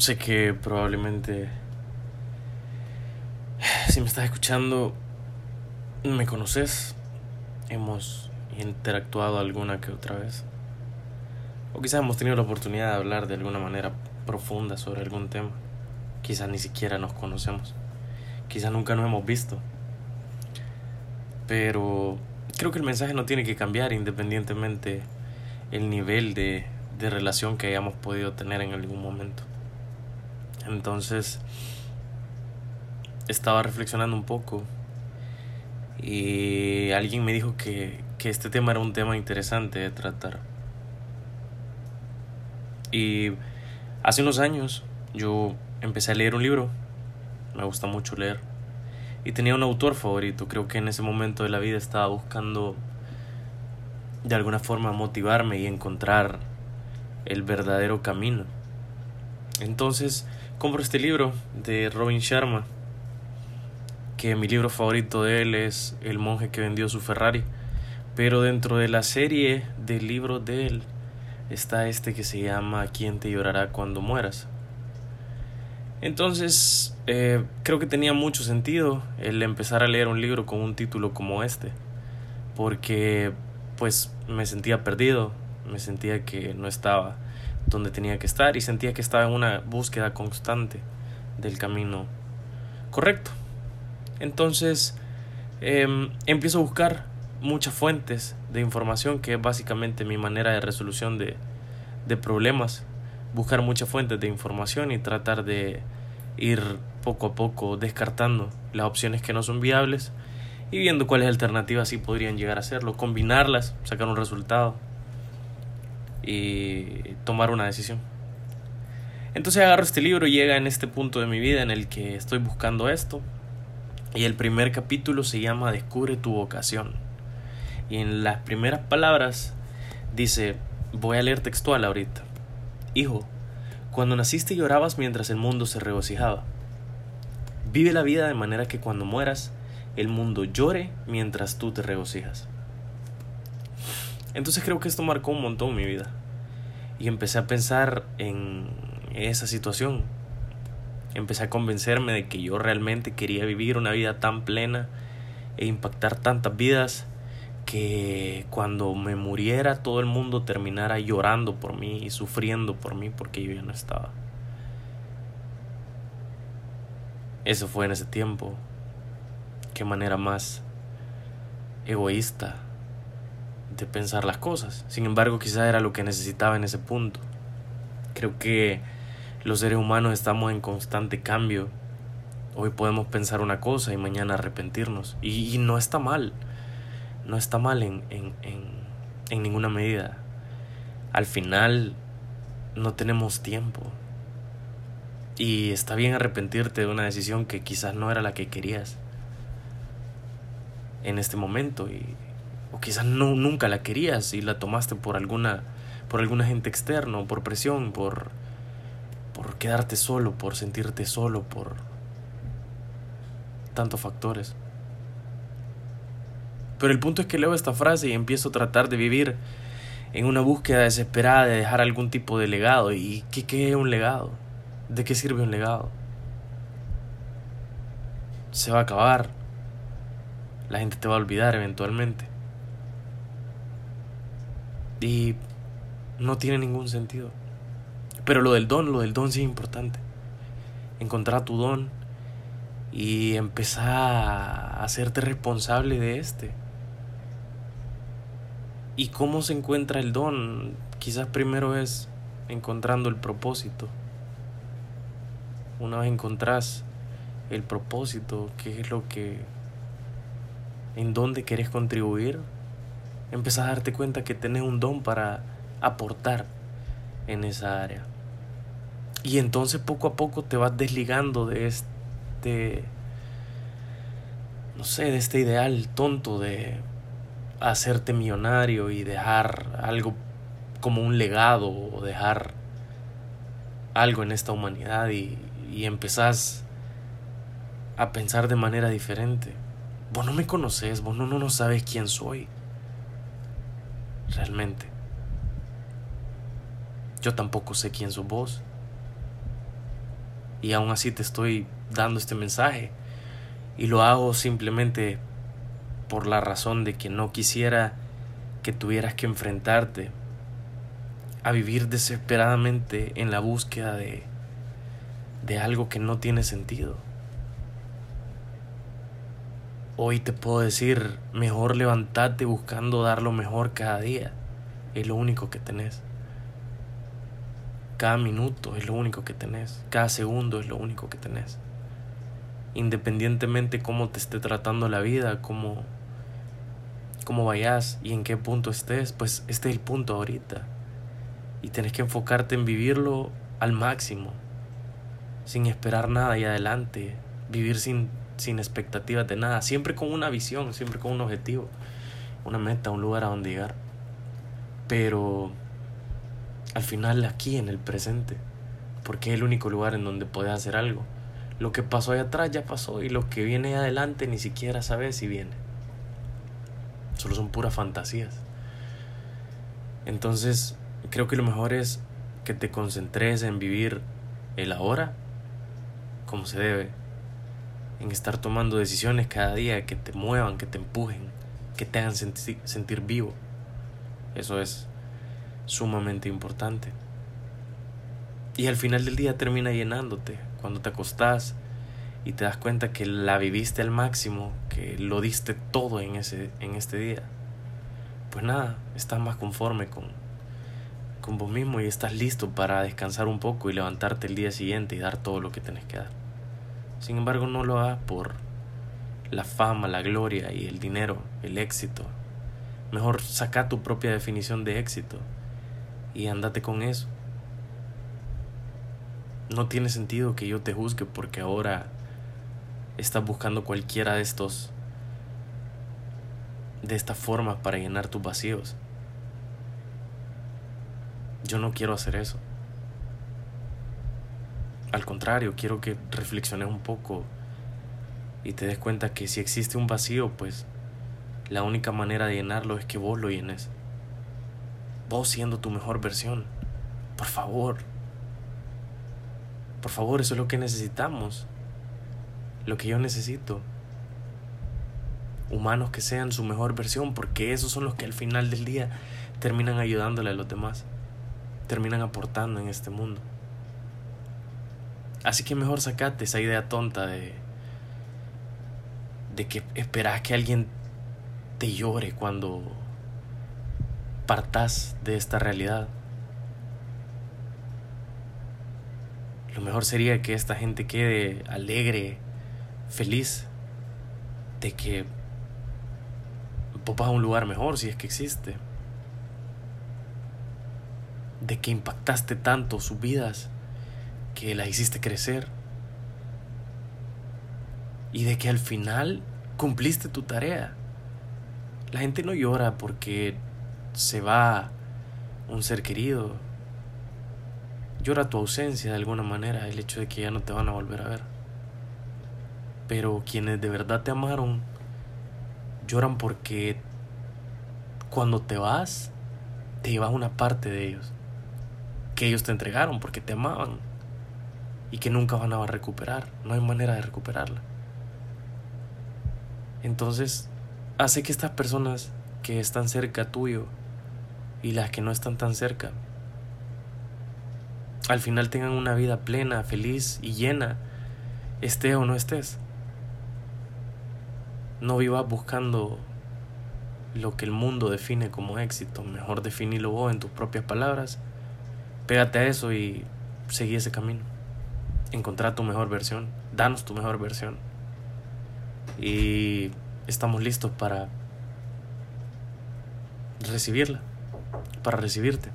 Sé que probablemente si me estás escuchando me conoces. Hemos interactuado alguna que otra vez. O quizás hemos tenido la oportunidad de hablar de alguna manera profunda sobre algún tema. Quizás ni siquiera nos conocemos. Quizás nunca nos hemos visto. Pero creo que el mensaje no tiene que cambiar independientemente el nivel de, de relación que hayamos podido tener en algún momento. Entonces, estaba reflexionando un poco y alguien me dijo que, que este tema era un tema interesante de tratar. Y hace unos años yo empecé a leer un libro, me gusta mucho leer, y tenía un autor favorito, creo que en ese momento de la vida estaba buscando de alguna forma motivarme y encontrar el verdadero camino. Entonces compro este libro de Robin Sharma, que mi libro favorito de él es El monje que vendió su Ferrari, pero dentro de la serie de libros de él está este que se llama ¿Quién te llorará cuando mueras? Entonces, eh, creo que tenía mucho sentido el empezar a leer un libro con un título como este, porque pues me sentía perdido, me sentía que no estaba donde tenía que estar y sentía que estaba en una búsqueda constante del camino correcto. Entonces em, empiezo a buscar muchas fuentes de información, que es básicamente mi manera de resolución de, de problemas. Buscar muchas fuentes de información y tratar de ir poco a poco descartando las opciones que no son viables y viendo cuáles alternativas sí podrían llegar a serlo, combinarlas, sacar un resultado y tomar una decisión. Entonces agarro este libro y llega en este punto de mi vida en el que estoy buscando esto. Y el primer capítulo se llama Descubre tu vocación. Y en las primeras palabras dice, voy a leer textual ahorita. Hijo, cuando naciste llorabas mientras el mundo se regocijaba. Vive la vida de manera que cuando mueras, el mundo llore mientras tú te regocijas. Entonces creo que esto marcó un montón mi vida. Y empecé a pensar en esa situación. Empecé a convencerme de que yo realmente quería vivir una vida tan plena e impactar tantas vidas que cuando me muriera todo el mundo terminara llorando por mí y sufriendo por mí porque yo ya no estaba. Eso fue en ese tiempo. Qué manera más egoísta pensar las cosas. Sin embargo, quizá era lo que necesitaba en ese punto. Creo que los seres humanos estamos en constante cambio. Hoy podemos pensar una cosa y mañana arrepentirnos. Y, no está mal. No está mal en, en, en, en ninguna medida. Al final no tenemos tiempo. Y está bien arrepentirte de una decisión que quizás no era la que querías en este momento y o quizás no, nunca la querías y la tomaste por alguna, por algún agente externo, por presión, por, por quedarte solo, por sentirte solo, por tantos factores. Pero el punto es que leo esta frase y empiezo a tratar de vivir en una búsqueda desesperada de dejar algún tipo de legado. ¿Y qué, qué es un legado? ¿De qué sirve un legado? Se va a acabar. La gente te va a olvidar eventualmente. Y no tiene ningún sentido. Pero lo del don, lo del don sí es importante. Encontrar tu don y empezar a hacerte responsable de este. ¿Y cómo se encuentra el don? Quizás primero es encontrando el propósito. Una vez encontrás el propósito, qué es lo que, en dónde quieres contribuir, empezás a darte cuenta que tenés un don para aportar en esa área. Y entonces poco a poco te vas desligando de este, no sé, de este ideal tonto de hacerte millonario y dejar algo como un legado o dejar algo en esta humanidad y, y empezás a pensar de manera diferente. Vos no me conoces, vos no, no, no sabes quién soy realmente. Yo tampoco sé quién sos vos. Y aún así te estoy dando este mensaje. Y lo hago simplemente por la razón de que no quisiera que tuvieras que enfrentarte a vivir desesperadamente en la búsqueda de, de algo que no tiene sentido. Hoy te puedo decir, mejor levantarte buscando dar lo mejor cada día. Es lo único que tenés. Cada minuto es lo único que tenés. Cada segundo es lo único que tenés. Independientemente cómo te esté tratando la vida, cómo, cómo vayas y en qué punto estés, pues este es el punto ahorita. Y tenés que enfocarte en vivirlo al máximo, sin esperar nada y adelante, vivir sin, sin expectativas de nada, siempre con una visión, siempre con un objetivo, una meta, un lugar a donde llegar. Pero al final aquí en el presente, porque es el único lugar en donde puedes hacer algo. Lo que pasó allá atrás ya pasó y lo que viene adelante ni siquiera sabes si viene. Solo son puras fantasías. Entonces, creo que lo mejor es que te concentres en vivir el ahora como se debe, en estar tomando decisiones cada día que te muevan, que te empujen, que te hagan sentir vivo. Eso es sumamente importante. Y al final del día termina llenándote. Cuando te acostás y te das cuenta que la viviste al máximo, que lo diste todo en, ese, en este día, pues nada, estás más conforme con, con vos mismo y estás listo para descansar un poco y levantarte el día siguiente y dar todo lo que tenés que dar. Sin embargo, no lo hagas por la fama, la gloria y el dinero, el éxito. Mejor saca tu propia definición de éxito y andate con eso. No tiene sentido que yo te juzgue porque ahora estás buscando cualquiera de estos de esta forma para llenar tus vacíos. Yo no quiero hacer eso. Al contrario, quiero que reflexiones un poco y te des cuenta que si existe un vacío, pues la única manera de llenarlo es que vos lo llenes. Vos siendo tu mejor versión. Por favor. Por favor, eso es lo que necesitamos. Lo que yo necesito. Humanos que sean su mejor versión, porque esos son los que al final del día terminan ayudándole a los demás. Terminan aportando en este mundo. Así que mejor sacate esa idea tonta de, de que esperas que alguien te llore cuando partas de esta realidad. Lo mejor sería que esta gente quede alegre, feliz de que vos vas a un lugar mejor si es que existe. De que impactaste tanto sus vidas que la hiciste crecer y de que al final cumpliste tu tarea. La gente no llora porque se va un ser querido. Llora tu ausencia de alguna manera, el hecho de que ya no te van a volver a ver. Pero quienes de verdad te amaron, lloran porque cuando te vas, te llevas una parte de ellos. Que ellos te entregaron porque te amaban y que nunca van a recuperar. No hay manera de recuperarla. Entonces, hace que estas personas que están cerca tuyo y las que no están tan cerca, al final tengan una vida plena, feliz y llena, esté o no estés. No vivas buscando lo que el mundo define como éxito, mejor definirlo vos en tus propias palabras, pégate a eso y seguí ese camino encontrar tu mejor versión, danos tu mejor versión. Y estamos listos para recibirla, para recibirte.